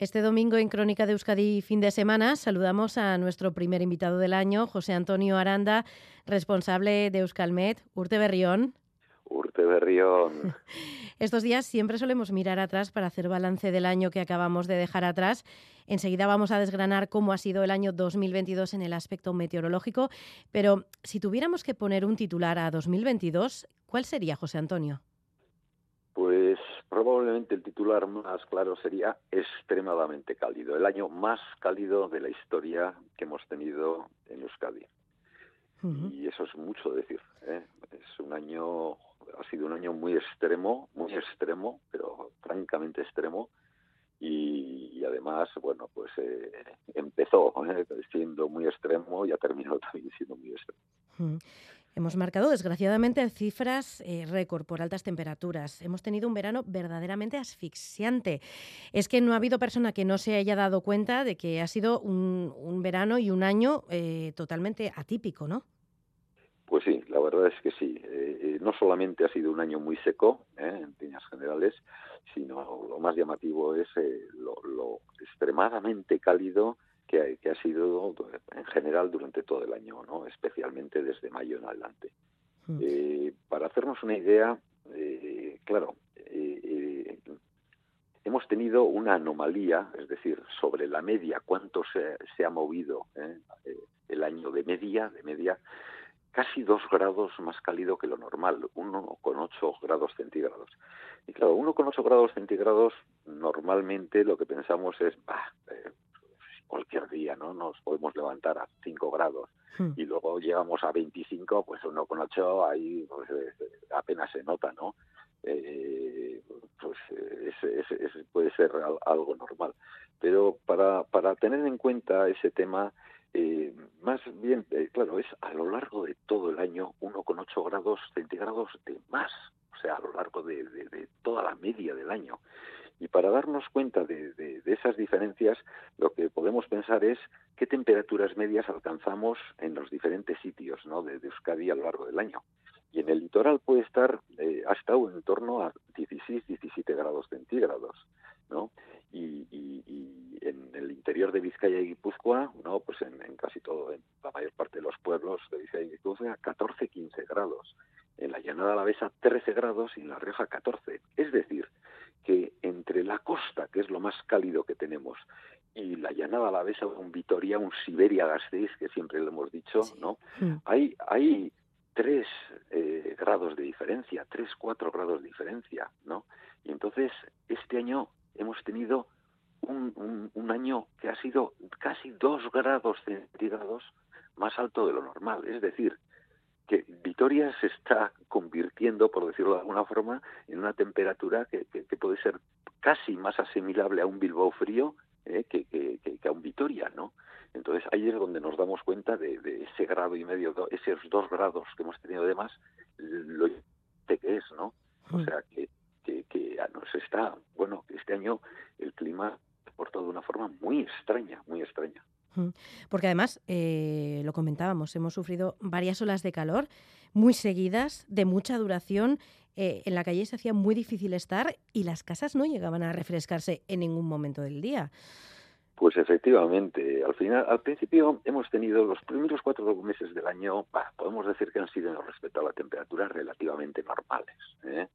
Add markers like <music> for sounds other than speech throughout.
Este domingo en Crónica de Euskadi fin de semana saludamos a nuestro primer invitado del año, José Antonio Aranda, responsable de Euskalmet, Urte Berrión. Urte Berrión. <laughs> Estos días siempre solemos mirar atrás para hacer balance del año que acabamos de dejar atrás. Enseguida vamos a desgranar cómo ha sido el año 2022 en el aspecto meteorológico, pero si tuviéramos que poner un titular a 2022, ¿cuál sería, José Antonio? Pues probablemente el titular más claro sería extremadamente cálido, el año más cálido de la historia que hemos tenido en Euskadi. Y eso es mucho decir. ¿eh? Es un año, ha sido un año muy extremo, muy extremo, pero francamente extremo. Y, además, bueno, pues eh, empezó ¿eh? siendo muy extremo y ha terminado también siendo muy extremo. Hemos marcado, desgraciadamente, cifras eh, récord por altas temperaturas. Hemos tenido un verano verdaderamente asfixiante. Es que no ha habido persona que no se haya dado cuenta de que ha sido un, verano y un año eh, totalmente atípico, ¿no? Pues sí, la verdad es que sí. Eh, no solamente ha sido un año muy seco, en líneas generales, sino lo más llamativo es lo extremadamente cálido que, ha sido en general durante todo el año, ¿no? especialmente desde mayo en adelante. Hmm. Eh, para hacernos una idea, eh, claro, eh, hemos tenido una anomalía, es decir, sobre la media, cuánto se, se ha movido el año de media, de media, casi dos grados más cálido que lo normal, 1,8 grados centígrados. Y claro, 1,8 grados centígrados, normalmente lo que pensamos es, bah, cualquier día, ¿no? Nos podemos levantar a 5 grados hmm. y luego llegamos a 25, pues uno con 8 ahí pues, eh, apenas se nota, ¿no? Eh, pues puede ser algo normal. Pero para, para tener en cuenta ese tema, eh, más bien, claro, es a lo largo de todo el año 1,8 grados centígrados de más, o sea, a lo largo de, de toda la media del año. Y para darnos cuenta de, esas diferencias, lo que podemos pensar es qué temperaturas medias alcanzamos en los diferentes sitios ¿no? de, Euskadi a lo largo del año. Y en el litoral puede estar, eh, ha estado en torno a 16, 17 grados centígrados, ¿no? Y, en el interior de Vizcaya y Guipúzcoa, ¿no? Pues en, casi todo, en la mayor parte de los pueblos de Vizcaya y Guipúzcoa, 14, 15 grados. En la llanada alavesa 13 grados y en La Rioja 14. Es decir, que entre la costa, que es lo más cálido que tenemos, y la llanada alavesa, un Vitoria, un Siberia Gasteiz, que siempre lo hemos dicho, ¿no? Mm. Hay, hay tres eh, grados de diferencia, tres, cuatro grados de diferencia, ¿no? Y entonces, este año hemos tenido un, un, año que ha sido casi dos grados centígrados más alto de lo normal. Es decir, que Vitoria se está convirtiendo, por decirlo de alguna forma, en una temperatura que, puede ser casi más asimilable a un Bilbao frío eh, que, a un Vitoria, ¿no? Entonces ahí es donde nos damos cuenta de, ese grado y medio, esos dos grados que hemos tenido de más, lo que es, ¿no? O sea que, que, nos está, bueno, este año el clima portado de una forma muy extraña, muy extraña. Porque además, eh, lo comentábamos, hemos sufrido varias olas de calor muy seguidas, de mucha duración. Eh, en la calle se hacía muy difícil estar y las casas no llegaban a refrescarse en ningún momento del día. Pues efectivamente, al final, al principio hemos tenido los primeros cuatro meses del año, podemos decir que han sido respecto a la temperatura relativamente normales. ¿eh?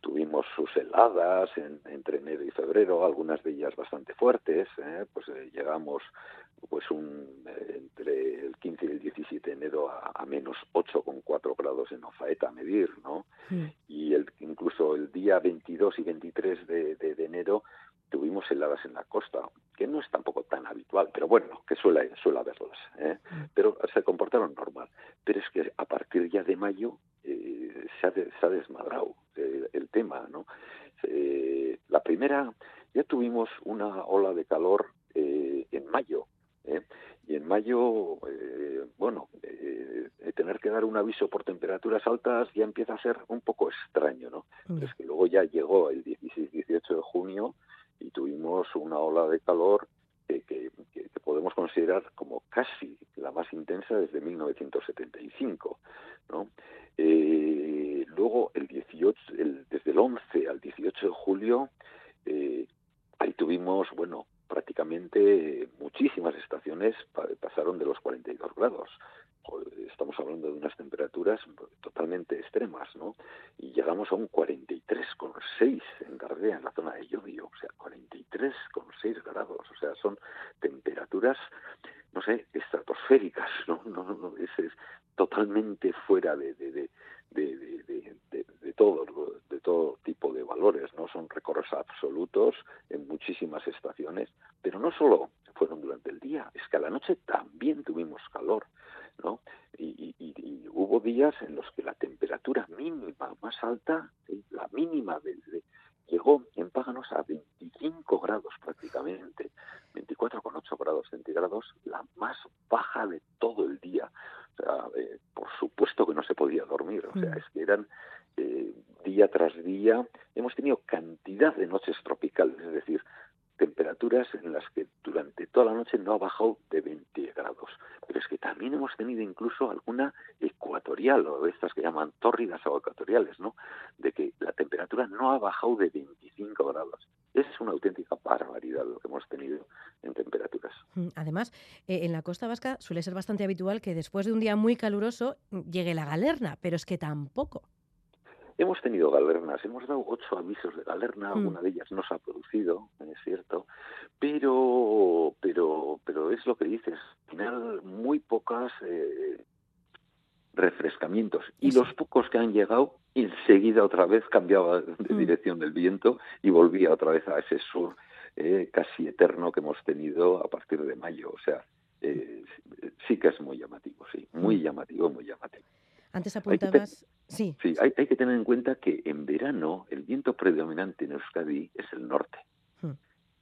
Tuvimos sus heladas entre enero y febrero, algunas de ellas bastante fuertes. ¿eh? Pues eh, llegamos pues un, eh, entre el 15 y el 17 de enero a, menos 8,4 grados en Ofaeta a medir, ¿no? Y el, incluso el día 22 y 23 de, de, enero tuvimos heladas en la costa, que no es tampoco tan habitual, pero bueno, que suele, suele haberlas. ¿eh? Pero se comportaron normal. Pero es que a partir ya de mayo eh, se, ha se, ha desmadrado el, el tema, ¿no? Eh, la primera, ya tuvimos una ola de calor eh, en mayo, ¿eh? y en mayo, eh, bueno, eh, tener que dar un aviso por temperaturas altas ya empieza a ser un poco extraño, ¿no? Mm. Es que luego ya llegó el 16-18 de junio y tuvimos una ola de calor que, que, podemos considerar como casi la más intensa desde 1975, ¿no? luego el 18, el, desde el 11 al 18 de julio hay tuvimos, bueno, prácticamente muchísimas estaciones pasaron de los 42 grados. Estamos hablando de unas temperaturas totalmente extremas, ¿no? Y llegamos a un 43,6 en Gardea, en la zona de Llodio, o sea, 43,6 grados, o sea, son temperaturas, no sé, estratosféricas, ¿no? no, no es, es, totalmente fuera de, de, de, de todo, de todo tipo de valores, ¿no? Son récords absolutos en muchísimas estaciones, pero no solo fueron durante el día, es que a la noche también tuvimos calor, ¿no? Y, hubo días en los que la temperatura mínima más alta, la mínima llegó en Páganos a 25 grados prácticamente, 24,8 grados centígrados, la más baja de todo el día. O sea, eh, por supuesto que no se podía dormir, o sea, mm. es que eran eh, día tras día, hemos tenido cantidad de noches tropicales, es decir, temperaturas en las que durante toda la noche no ha bajado de 20 grados. Pero es que también hemos tenido incluso alguna ecuatorial, o estas que llaman tórridas o ecuatoriales, ¿no? De que la temperatura no ha bajado de 25 grados. Es una auténtica barbaridad lo que hemos tenido en temperaturas. Mm, además, eh, en la costa vasca suele ser bastante habitual que después de un día muy caluroso llegue la galerna, pero es que tampoco. Hemos tenido galernas, hemos dado ocho avisos de galerna, mm. alguna de ellas no se ha producido, es cierto, pero, pero, pero es lo que dices, al final muy pocas eh, refrescamientos y los pocos que han llegado enseguida otra vez cambiaba de mm. dirección del viento y volvía otra vez a ese sur eh, casi eterno que hemos tenido a partir de mayo, o sea, eh, sí que es muy llamativo, sí, muy mm. llamativo, muy llamativo. Antes apuntabas... Sí, sí hay, hay, que tener en cuenta que en verano el viento predominante en Euskadi es el norte. Hmm.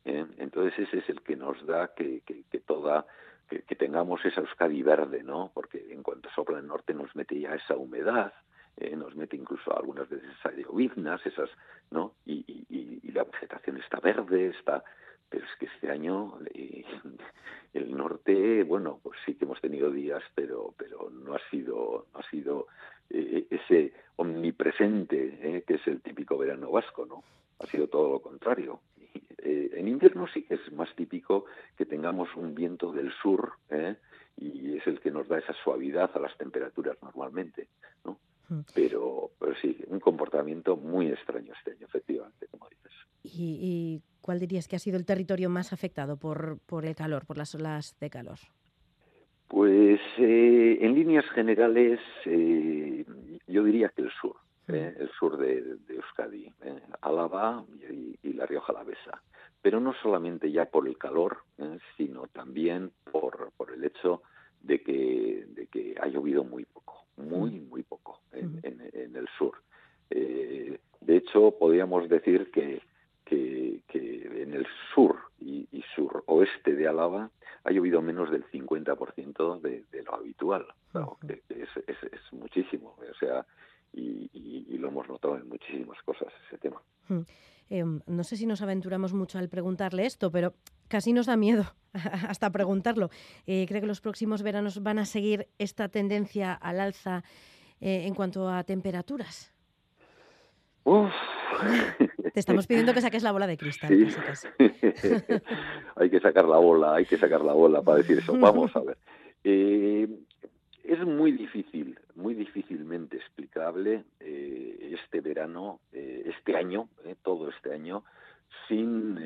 ¿Eh? Entonces ese es el que nos da que, que, que toda que, tengamos esa Euskadi verde, ¿no? Porque en cuanto sopla el norte nos mete ya esa humedad, eh, nos mete incluso algunas veces esas lloviznas, esas, ¿no? Y, y, y, la vegetación está verde, está pero es que este año eh, <laughs> el norte bueno pues sí que hemos tenido días pero pero no ha sido no ha sido eh, ese omnipresente eh, que es el típico verano vasco no ha sido todo lo contrario en invierno sí que es más típico que tengamos un viento del sur y es el que nos da esa suavidad a las temperaturas normalmente no. Pero pero sí un comportamiento muy extraño este año efectivamente como dices y ¿Cuál dirías que ha sido el territorio más afectado por, por el calor, por las olas de calor? Pues eh, en líneas generales eh, yo diría que el sur, eh, el sur de, Euskadi, Álava y, la Rioja Alavesa. Pero no solamente ya por el calor, sino también por, por el hecho de que, de que ha llovido muy poco, muy, muy poco en, en el sur. de hecho, podríamos decir que que, en el sur y, y suroeste de Álava ha llovido menos del 50% de, de lo habitual. es, es, muchísimo. O sea, y, lo hemos notado en muchísimas cosas ese tema. Em, no sé si nos aventuramos mucho al preguntarle esto, pero casi nos da miedo <laughs> hasta preguntarlo. Eh, ¿Cree que los próximos veranos van a seguir esta tendencia al alza eh, en cuanto a temperaturas? Uf. <laughs> Te estamos pidiendo que saques la bola de cristal. <laughs> hay que sacar la bola, hay que sacar la bola para decir eso. Vamos a ver. Eh, es muy difícil, muy difícilmente explicable eh, este verano, eh, este año, todo este año, sin,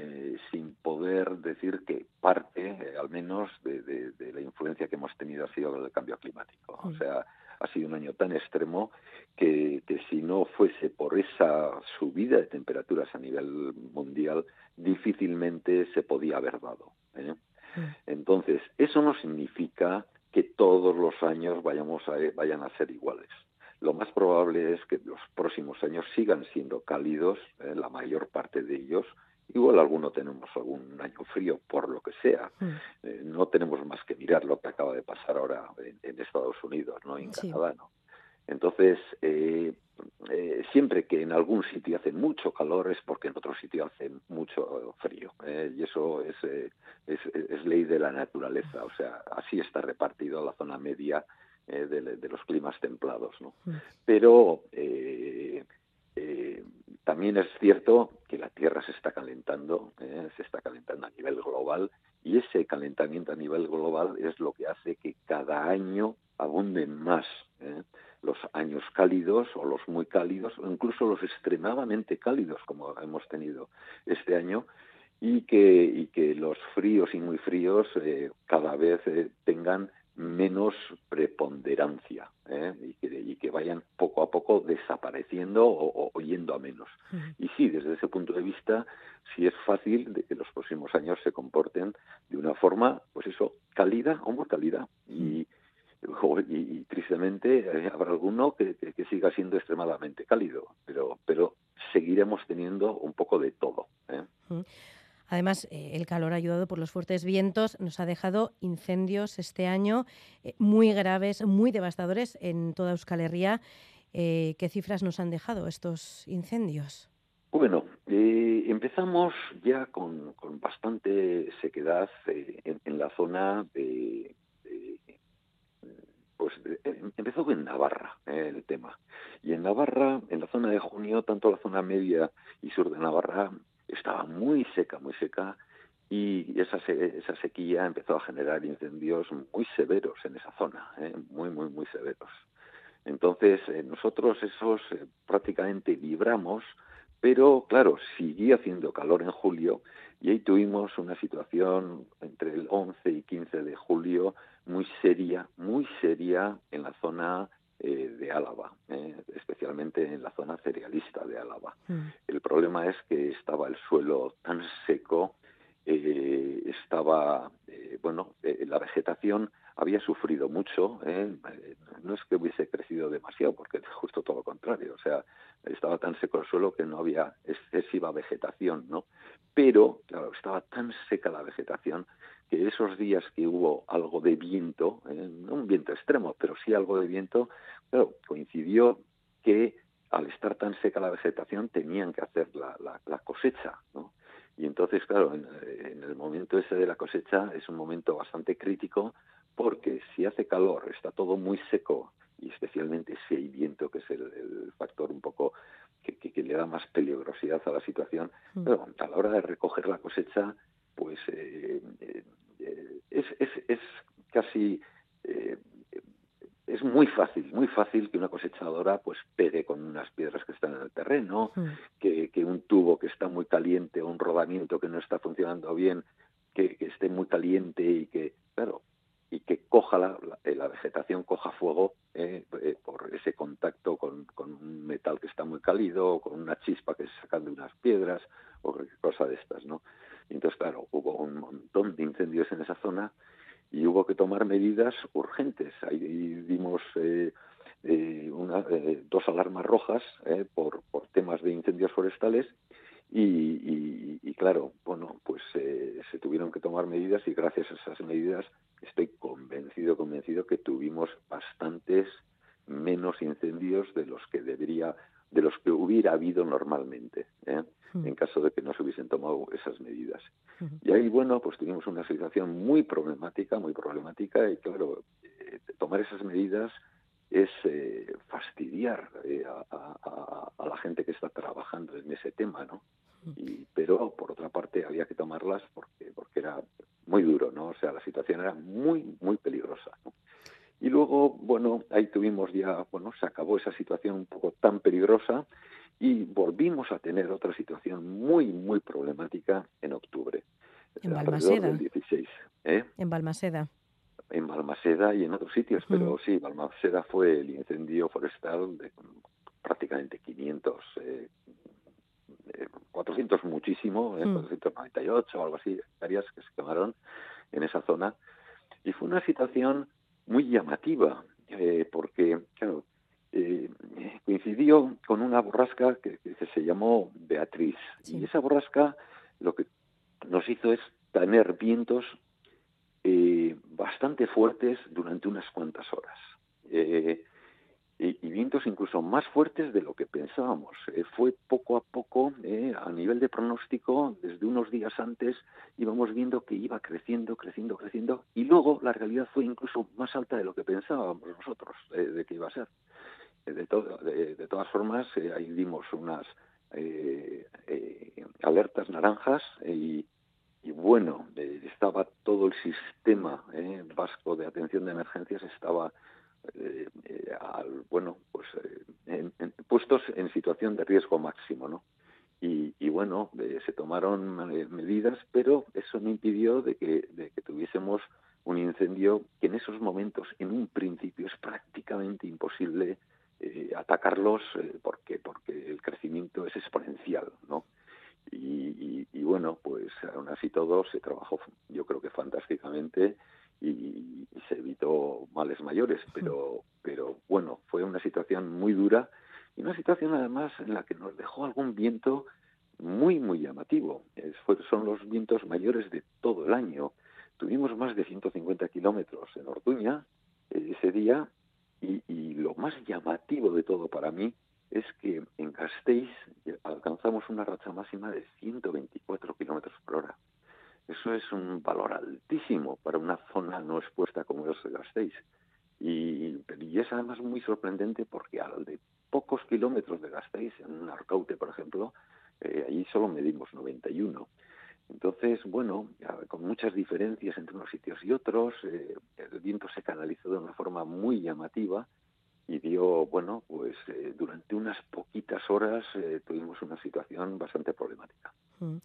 sin poder decir que parte, al menos, de, de, la influencia que hemos tenido ha sido el cambio climático. O mm. sea, ha sido un año tan extremo que, si no fuese por esa subida de temperaturas a nivel mundial, difícilmente se podía haber dado. ¿eh? Mm. Entonces, eso no significa que todos los años vayamos a, vayan a ser iguales. Lo más probable es que los próximos años sigan siendo cálidos, ¿eh? la mayor parte de ellos, Igual alguno tenemos algún año frío, por lo que sea. Mm. Eh, no tenemos más que mirar lo que acaba de pasar ahora en, Estados Unidos, ¿no? En Canadá, ¿no? Entonces, eh, eh, siempre que en algún sitio hace mucho calor es porque en otro sitio hace mucho frío. y eso es, es, ley de la naturaleza. O sea, así está repartido la zona media de, los climas templados, ¿no? Mm. Pero también es cierto que la Tierra se está calentando, se está calentando a nivel global y ese calentamiento a nivel global es lo que hace que cada año abunden más los años cálidos o los muy cálidos o incluso los extremadamente cálidos como hemos tenido este año y que, y que los fríos y muy fríos eh, cada vez eh, tengan menos preponderancia ¿eh? y, que, y, que, vayan poco a poco desapareciendo o, yendo a menos. Y sí, desde ese punto de vista, sí es fácil de que los próximos años se comporten de una forma, pues eso, cálida o muy cálida. Y, y, tristemente habrá alguno que, que, siga siendo extremadamente cálido, pero, pero seguiremos teniendo un poco de todo. Además, eh, el calor ayudado por los fuertes vientos nos ha dejado incendios este año eh, muy graves, muy devastadores en toda Euskal Herria. Eh, ¿Qué cifras nos han dejado estos incendios? Bueno, empezamos ya con, bastante sequedad en, la zona de, pues empezó en Navarra el tema. Y en Navarra, en la zona de junio, tanto la zona media y sur de Navarra estaba muy seca, muy seca, y esa, esa sequía empezó a generar incendios muy severos en esa zona, ¿eh? muy, muy, muy severos. Entonces, eh, nosotros esos eh, prácticamente vibramos, pero claro, siguió haciendo calor en julio y ahí tuvimos una situación entre el 11 y 15 de julio muy seria, muy seria en la zona eh, de Álava, eh, especialmente en la zona cerealista de Álava. Mm. El problema es que estaba el suelo tan seco, eh, estaba, bueno, la vegetación había sufrido mucho, no es que hubiese crecido demasiado, porque justo todo lo contrario, o sea, estaba tan seco el suelo que no había excesiva vegetación, ¿no? Pero, claro, estaba tan seca la vegetación que esos días que hubo algo de viento, eh, no un viento extremo, pero sí algo de viento, claro, coincidió que al estar tan seca la vegetación tenían que hacer la, la, cosecha, ¿no? Y entonces, claro, en, el momento ese de la cosecha es un momento bastante crítico porque si hace calor, está todo muy seco y especialmente si hay viento, que es el, factor un poco que, que, le da más peligrosidad a la situación, mm. pero a la hora de recoger la cosecha, pues eh, eh, es, es, es casi eh, es muy fácil, muy fácil que una cosechadora pues pegue con unas piedras que están en el terreno, que, que, un tubo que está muy caliente o un rodamiento que no está funcionando bien, que, esté muy caliente y que, claro, y que coja la, la, vegetación, coja fuego eh, eh, por ese contacto con, con, un metal que está muy cálido, o con una chispa que se sacan de unas piedras, o cosa de estas, ¿no? Entonces, claro, hubo un montón de incendios en esa zona y hubo que tomar medidas urgentes. Ahí dimos eh, eh, eh, dos alarmas rojas por, por temas de incendios forestales y, y, claro, bueno, pues se tuvieron que tomar medidas y gracias a esas medidas estoy convencido, convencido que tuvimos bastantes menos incendios de los que debería, de los que hubiera habido normalmente. ¿eh? en caso de que no se hubiesen tomado esas medidas. Y ahí, bueno, pues tuvimos una situación muy problemática, muy problemática, y claro, eh, tomar esas medidas es eh, fastidiar eh, a, la gente que está trabajando en ese tema, ¿no? Y, pero por otra parte había que tomarlas porque porque era muy duro, ¿no? O sea, la situación era muy muy peligrosa. Y luego, bueno, ahí tuvimos ya, bueno, se acabó esa situación un poco tan peligrosa y volvimos a tener otra situación muy, muy problemática en octubre. En Balmaseda. 16, ¿eh? En Balmaseda. En Balmaseda y en otros sitios, pero sí, Balmaseda fue el incendio forestal de prácticamente 500, eh, 400 muchísimo, eh, 498 o algo así, hectáreas que se quemaron en esa zona. Y fue una situación muy llamativa, eh, porque, claro, eh, coincidió con una borrasca que, se llamó Beatriz. Y esa borrasca lo que nos hizo es tener vientos eh, bastante fuertes durante unas cuantas horas. Eh, y, vientos incluso más fuertes de lo que pensábamos. Eh, fue poco a poco, eh, a nivel de pronóstico, desde unos días antes íbamos viendo que iba creciendo, creciendo, creciendo, y luego la realidad fue incluso más alta de lo que pensábamos nosotros de que iba a ser. De, de, todas formas, ahí dimos unas alertas naranjas y, bueno, estaba todo el sistema vasco de atención de emergencias estaba al, bueno, pues puestos en situación de riesgo máximo, ¿no? Y, bueno, se tomaron medidas, pero eso no impidió de que, de que tuviésemos un incendio que en esos momentos, en un principio, es prácticamente imposible eh, atacarlos eh, porque porque el crecimiento es exponencial, ¿no? Y, bueno, pues aún así todo se trabajó, yo creo que fantásticamente y, se evitó males mayores, pero pero bueno, fue una situación muy dura y una situación además en la que nos dejó algún viento muy muy llamativo. son los vientos mayores de todo el año Tuvimos más de 150 kilómetros en Orduña eh, ese día y, lo más llamativo de todo para mí es que en Gasteiz alcanzamos una racha máxima de 124 kilómetros por hora. Eso es un valor altísimo para una zona no expuesta como es Gasteiz. Y, y es además muy sorprendente porque al de pocos kilómetros de Gasteiz, en Arcaute, por ejemplo, eh, allí solo medimos 91. Entonces, bueno, con muchas diferencias entre unos sitios y otros, eh, el viento se canalizó de una forma muy llamativa y dio, bueno, pues eh, durante unas poquitas horas eh, tuvimos una situación bastante problemática. Mm.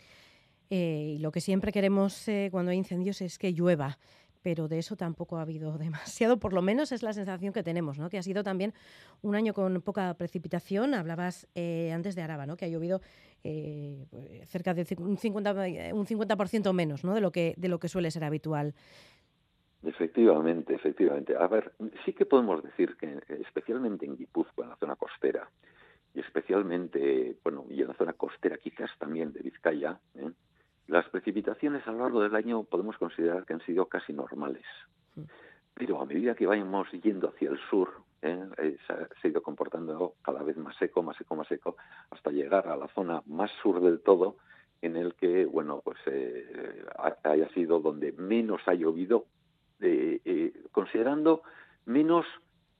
Y lo que siempre queremos cuando hay incendios es que llueva pero de eso tampoco ha habido <laughs> demasiado, por lo menos es la sensación que tenemos, ¿no? que ha sido también un año con poca precipitación. Hablabas eh, antes de Araba, ¿no? que ha llovido eh, pues, cerca de un 50%, un 50 menos ¿no? de, lo que, de lo que suele ser habitual. Efectivamente, efectivamente. A ver, sí que podemos decir que especialmente en Guipúzcoa, en la zona costera, y especialmente, bueno, y en la zona costera quizás también de Vizcaya, ¿eh? Las precipitaciones a lo largo del año podemos considerar que han sido casi normales, pero a medida que vayamos yendo hacia el sur, ¿eh? Eh, se, ha, ido comportando cada vez más seco, más seco, más seco, hasta llegar a la zona más sur del todo, en el que, bueno, pues eh, haya sido donde menos ha llovido, considerando menos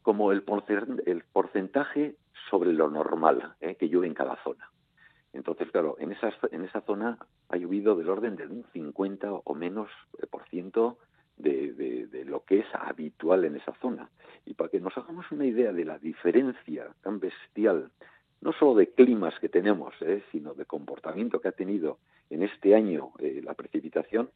como el, porcentaje sobre lo normal que llueve en cada zona. Entonces, claro, en esa, en esa zona ha llovido del orden de un 50 o menos eh, por ciento de, de, lo que es habitual en esa zona. Y para que nos hagamos una idea de la diferencia tan bestial, no solo de climas que tenemos, eh, sino de comportamiento que ha tenido en este año eh, la precipitación,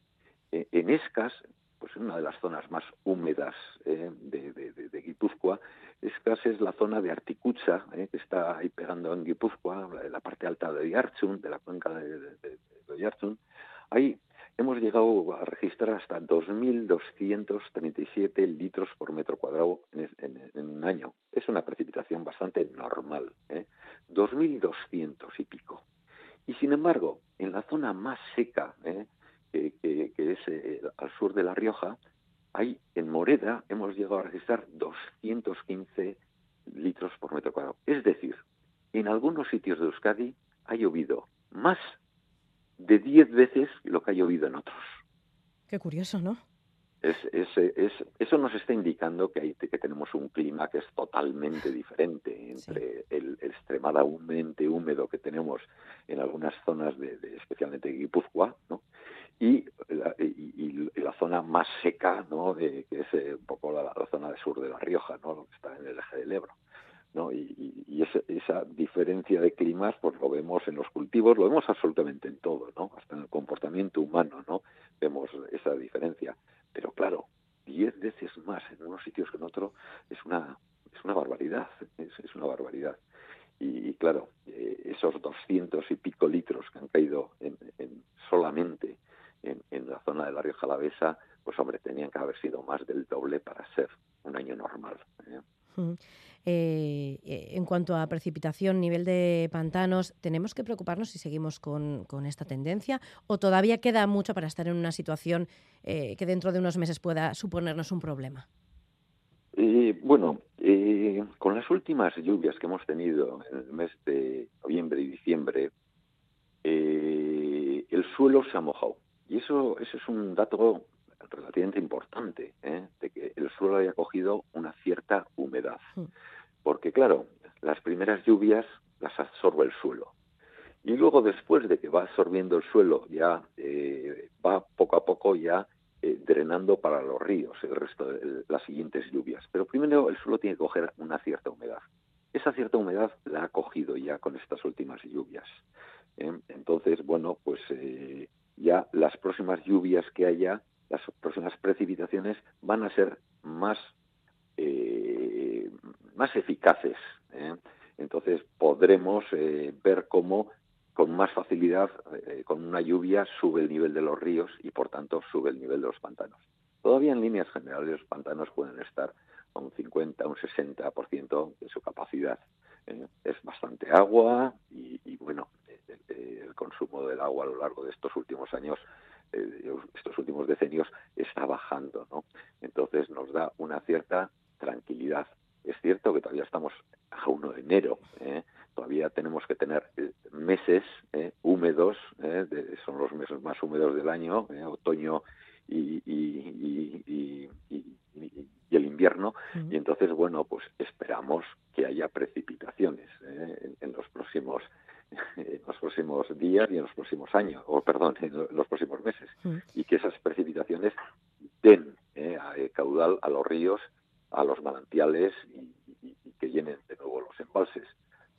en Escas, pues en una de las zonas más húmedas de, de, Guipúzcoa, Escas es la zona de Articucha, eh, que está ahí pegando en Guipúzcoa, la parte alta de Yarchun, de la cuenca de, de. Ahí hemos llegado a registrar hasta 2.237 litros por metro cuadrado en, un año. Es una precipitación bastante normal, ¿eh? 2.200 y pico. Y sin embargo, en la zona más seca, ¿eh? que, es eh, al sur de La Rioja, Ahí en Moreda hemos llegado a registrar 215 litros por metro cuadrado. Es decir, en algunos sitios de Euskadi ha llovido más de 10 veces lo que ha llovido en otros. Qué curioso, ¿no? Es, eso nos está indicando que, hay, que tenemos un clima que es totalmente diferente entre el, extremadamente húmedo que tenemos en algunas zonas, de, de especialmente Guipúzcoa, ¿no? Y la, zona más seca, ¿no? que es eh, un poco la, zona del sur de La Rioja, ¿no? Lo que está en el eje del Ebro. ¿no? Y, y esa, esa, diferencia de climas, pues lo vemos en los cultivos, lo vemos absolutamente en todo, ¿no? Hasta en el comportamiento humano, ¿no? Vemos esa diferencia. Pero claro, diez veces más en unos sitios que en otros es una, es una barbaridad, es, es una barbaridad. Y, claro, eh, esos doscientos y pico litros que han caído en, en solamente en, la zona de la Rioja Alavesa, pues hombre, tenían que haber sido más del doble para ser un año normal. ¿eh? Eh, eh, en cuanto a precipitación, nivel de pantanos, ¿tenemos que preocuparnos si seguimos con, esta tendencia o todavía queda mucho para estar en una situación que dentro de unos meses pueda suponernos un problema? bueno, con las últimas lluvias que hemos tenido en el mes de noviembre y diciembre, el suelo se ha mojado. Y eso, eso es un dato relativamente importante, ¿eh? de que el suelo haya cogido una cierta humedad. Porque, claro, las primeras lluvias las absorbe el suelo. Y luego después de que va absorbiendo el suelo, ya eh, va poco a poco ya eh, drenando para los ríos el resto de las siguientes lluvias. Pero primero el suelo tiene que coger una cierta humedad. Esa cierta humedad la ha cogido ya con estas últimas lluvias. ¿eh? Entonces, bueno, pues ya las próximas lluvias que haya, las próximas precipitaciones van a ser más, más eficaces. Entonces podremos ver cómo con más facilidad, eh, con una lluvia, sube el nivel de los ríos y, por tanto, sube el nivel de los pantanos. Todavía en líneas generales los pantanos pueden estar a un 50, un 60% de su capacidad. Eh, es bastante agua y, bueno, el, consumo del agua a lo largo de estos últimos años, eh, estos últimos decenios, está bajando. ¿no? Entonces nos da una cierta tranquilidad. Es cierto que todavía estamos a 1 de enero, todavía tenemos que tener eh, meses eh, húmedos, eh, son los meses más húmedos del año, otoño y, invierno, y entonces, bueno, pues esperamos que haya precipitaciones en, los próximos <laughs> en los próximos días y en los próximos años, o perdón, en los próximos meses, y que esas precipitaciones den caudal a los ríos, a los manantiales y que llenen de nuevo los embalses.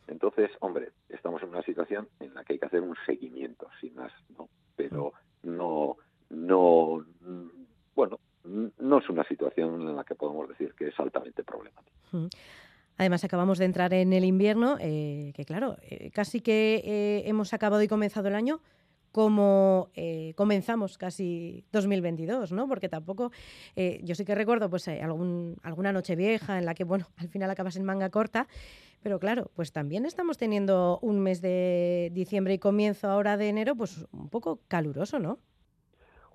Entonces, hombre, estamos en una situación en la que hay que hacer un seguimiento, sin más, ¿no? Pero no, no, bueno, no es una situación en la que podemos decir que es altamente problemática. Además, acabamos de entrar en el invierno, eh, que claro, eh, casi que eh, hemos acabado y comenzado el año como comenzamos casi 2022, ¿no? Porque tampoco, yo sí que recuerdo pues algún, alguna noche vieja en la que, bueno, al final acabas en manga corta, pero claro, pues también estamos teniendo un mes de diciembre y comienzo ahora de enero, pues un poco caluroso, ¿no?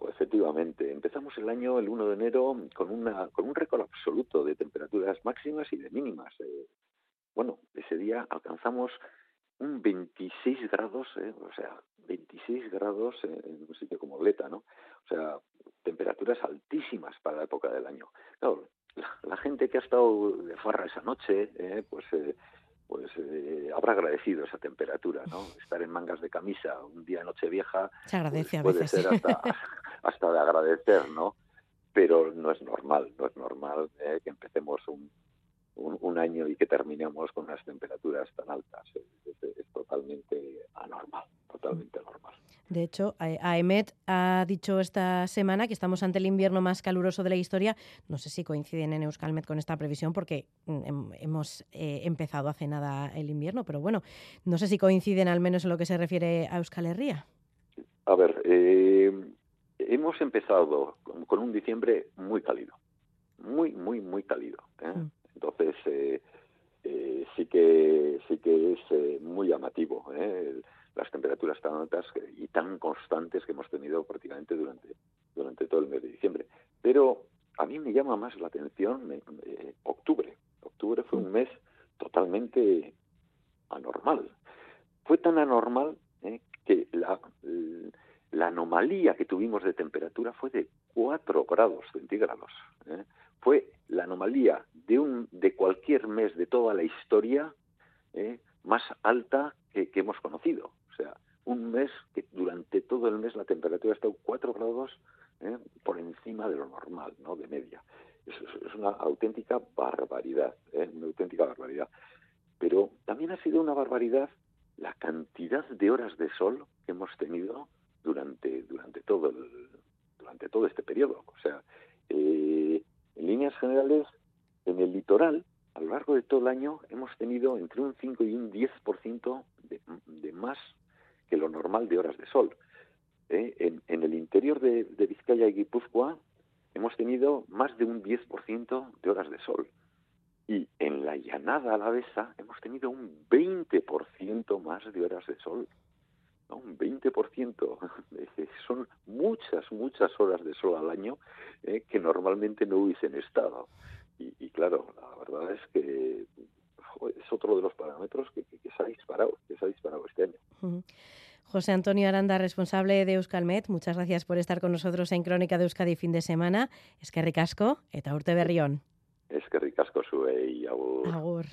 Efectivamente, empezamos el año el 1 de enero con, una, con un récord absoluto de temperaturas máximas y de mínimas. Eh, bueno, ese día alcanzamos un 26 grados, eh, o sea, 26 grados en un sitio como Bleta, ¿no? O sea, temperaturas altísimas para la época del año. Claro, la, gente que ha estado de farra esa noche, eh, pues eh, pues eh, habrá agradecido esa temperatura, ¿no? <laughs> Estar en mangas de camisa un día de noche vieja Se agradece pues, puede ser hasta, <laughs> hasta de agradecer, ¿no? Pero no es normal, no es normal que empecemos un, un, año y que terminemos con unas temperaturas tan altas. es totalmente anormal, totalmente anormal. De hecho, AEMET ha dicho esta semana que estamos ante el invierno más caluroso de la historia. No sé si coinciden en Euskalmet con esta previsión porque mm, hemos eh, empezado hace nada el invierno, pero bueno, no sé si coinciden al menos en lo que se refiere a Euskal Herria. A ver, eh, hemos empezado con, un diciembre muy cálido, muy, muy, muy cálido. ¿eh? Mm. Entonces, sí que sí que es muy llamativo. ¿eh? las temperaturas tan altas y tan constantes que hemos tenido prácticamente durante, durante todo el mes de diciembre. Pero a mí me llama más la atención eh, octubre. Octubre fue un mes totalmente anormal. Fue tan anormal eh, que la, la anomalía que tuvimos de temperatura fue de 4 grados centígrados. Eh. Fue la anomalía de, un, de cualquier mes de toda la historia más alta que, hemos conocido. O sea, un mes que durante todo el mes la temperatura ha estado 4 grados ¿eh? por encima de lo normal, ¿no? De media. Es, una auténtica barbaridad, ¿eh? una auténtica barbaridad. Pero también ha sido una barbaridad la cantidad de horas de sol que hemos tenido durante durante todo durante todo este periodo. O sea, eh, en líneas generales, en el litoral, a lo largo de todo el año, hemos tenido entre un 5 y un 10% de, de más que lo normal de horas de sol. ¿eh? En, el interior de, Vizcaya y Guipúzcoa hemos tenido más de un 10% de horas de sol. Y en la llanada alavesa hemos tenido un 20% más de horas de sol. Un 20%. <laughs> Son muchas, muchas horas de sol al año ¿eh? que normalmente no hubiesen estado. Y, claro, la verdad es que es otro de los parámetros que, se ha disparado, que se ha disparado este año. José Antonio Aranda, responsable de Euskalmet, muchas gracias por estar con nosotros en Crónica de Euskadi fin de semana. Es que ricasco, eta urte berrión. Es que ricasco sube y agur. Agur.